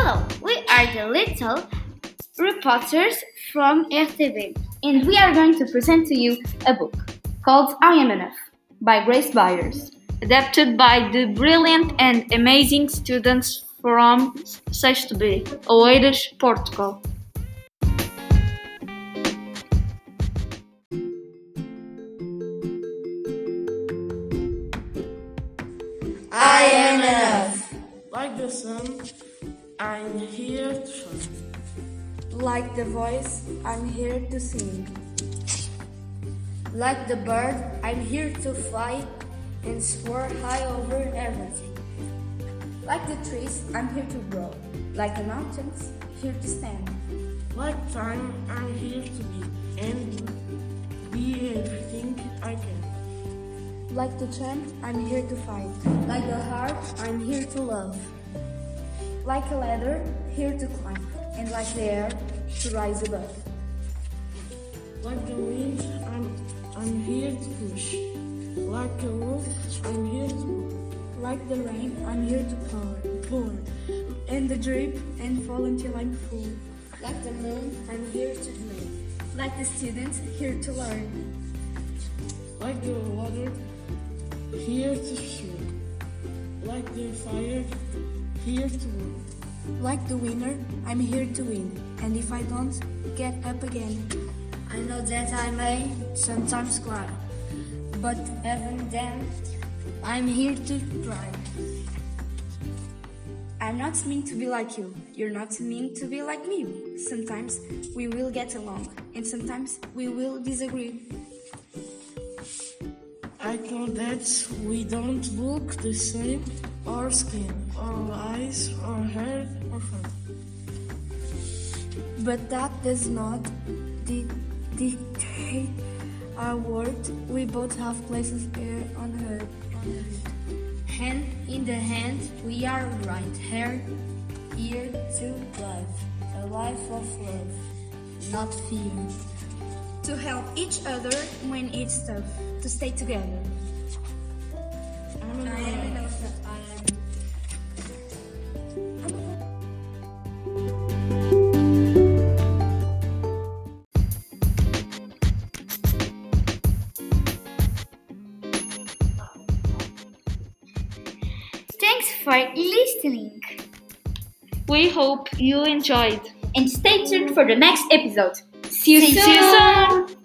Hello, we are the little reporters from RTV, and we are going to present to you a book called I Am Enough by Grace Byers, adapted by the brilliant and amazing students from Sexto B, Oeiras, Portugal. I am enough. Like the sun, I'm here to. Like the voice, I'm here to sing. Like the bird, I'm here to fly and soar high over everything. Like the trees, I'm here to grow. Like the mountains, here to stand. Like time, I'm here to be and be everything I can. Like the strength, I'm here to fight. Like the heart, I'm here to love. Like a ladder, here to climb. And like the air, to rise above. Like the wind, I'm, I'm here to push. Like a wolf, I'm here to Like the rain, I'm here to pour. Pour. And the drip and fall until I'm full. Like the moon, I'm here to dream. Like the student, here to learn. Like the water, here to swim. Like the fire, here to win. Like the winner, I'm here to win. And if I don't, get up again. I know that I may sometimes cry, but even then, I'm here to try. I'm not meant to be like you. You're not meant to be like me. Sometimes we will get along, and sometimes we will disagree. I know that we don't look the same, or skin, or But that does not di- dictate our worth. We both have places here on earth. Hand in the hand, we are right here, here to live a life of love, not fear. To help each other when it's tough. To stay together. I am. Thanks for listening, We hope you enjoyed. and stay tuned for the next episode. See you See you soon. soon.